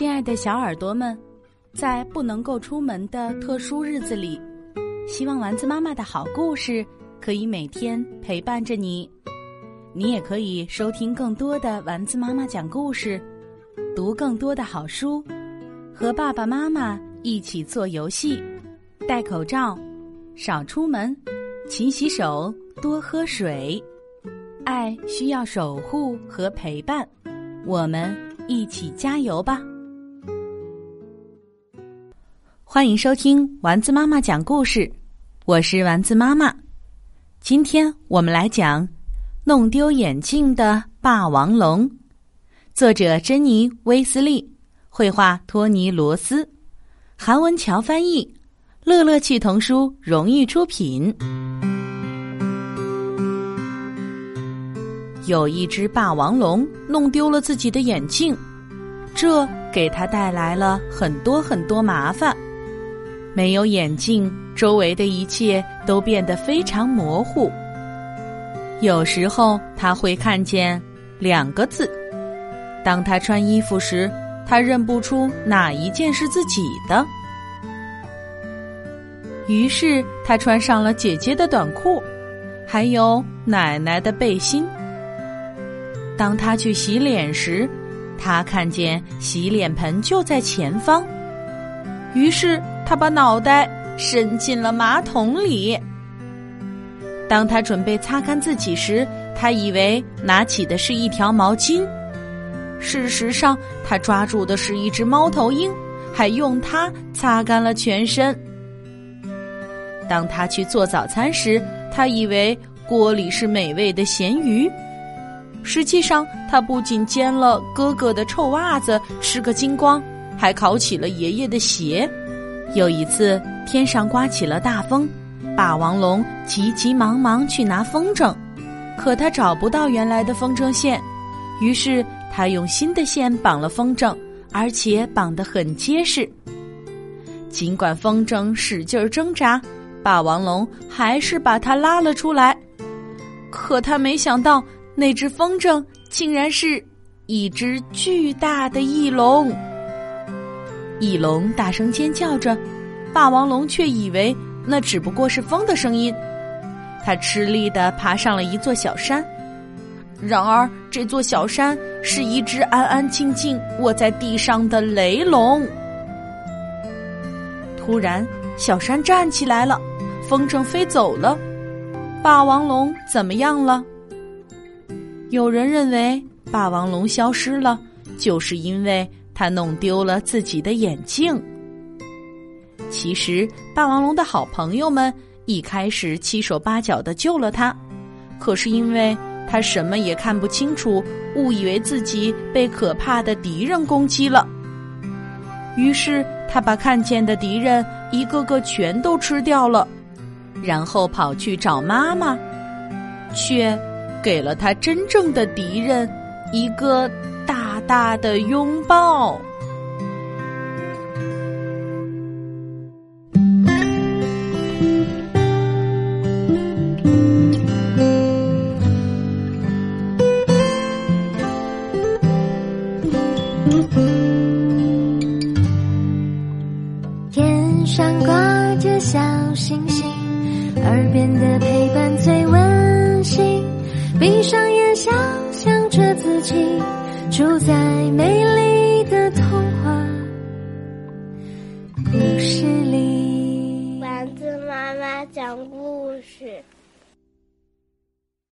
亲爱的小耳朵们，在不能够出门的特殊日子里，希望丸子妈妈的好故事可以每天陪伴着你。你也可以收听更多的丸子妈妈讲故事，读更多的好书，和爸爸妈妈一起做游戏，戴口罩，少出门，勤洗手，多喝水。爱需要守护和陪伴，我们一起加油吧！欢迎收听丸子妈妈讲故事，我是丸子妈妈。今天我们来讲《弄丢眼镜的霸王龙》，作者珍妮·威斯利，绘画托尼·罗斯，韩文乔翻译，乐乐趣童书荣誉出品。有一只霸王龙弄丢了自己的眼镜，这给他带来了很多很多麻烦。没有眼镜，周围的一切都变得非常模糊。有时候他会看见两个字。当他穿衣服时，他认不出哪一件是自己的。于是他穿上了姐姐的短裤，还有奶奶的背心。当他去洗脸时，他看见洗脸盆就在前方，于是。他把脑袋伸进了马桶里。当他准备擦干自己时，他以为拿起的是一条毛巾，事实上，他抓住的是一只猫头鹰，还用它擦干了全身。当他去做早餐时，他以为锅里是美味的咸鱼，实际上，他不仅煎了哥哥的臭袜子吃个精光，还烤起了爷爷的鞋。有一次，天上刮起了大风，霸王龙急急忙忙去拿风筝，可他找不到原来的风筝线，于是他用新的线绑了风筝，而且绑得很结实。尽管风筝使劲挣扎，霸王龙还是把它拉了出来。可他没想到，那只风筝竟然是一只巨大的翼龙。翼龙大声尖叫着，霸王龙却以为那只不过是风的声音。它吃力地爬上了一座小山，然而这座小山是一只安安静静卧在地上的雷龙。突然，小山站起来了，风筝飞走了，霸王龙怎么样了？有人认为霸王龙消失了，就是因为。他弄丢了自己的眼镜。其实，霸王龙的好朋友们一开始七手八脚的救了他，可是因为他什么也看不清楚，误以为自己被可怕的敌人攻击了。于是，他把看见的敌人一个个全都吃掉了，然后跑去找妈妈，却给了他真正的敌人一个。大大的拥抱。天上挂着小星星，耳边的陪伴最温馨。闭上眼，想象着自己。住在美丽的童话故事里。丸子妈妈讲故事。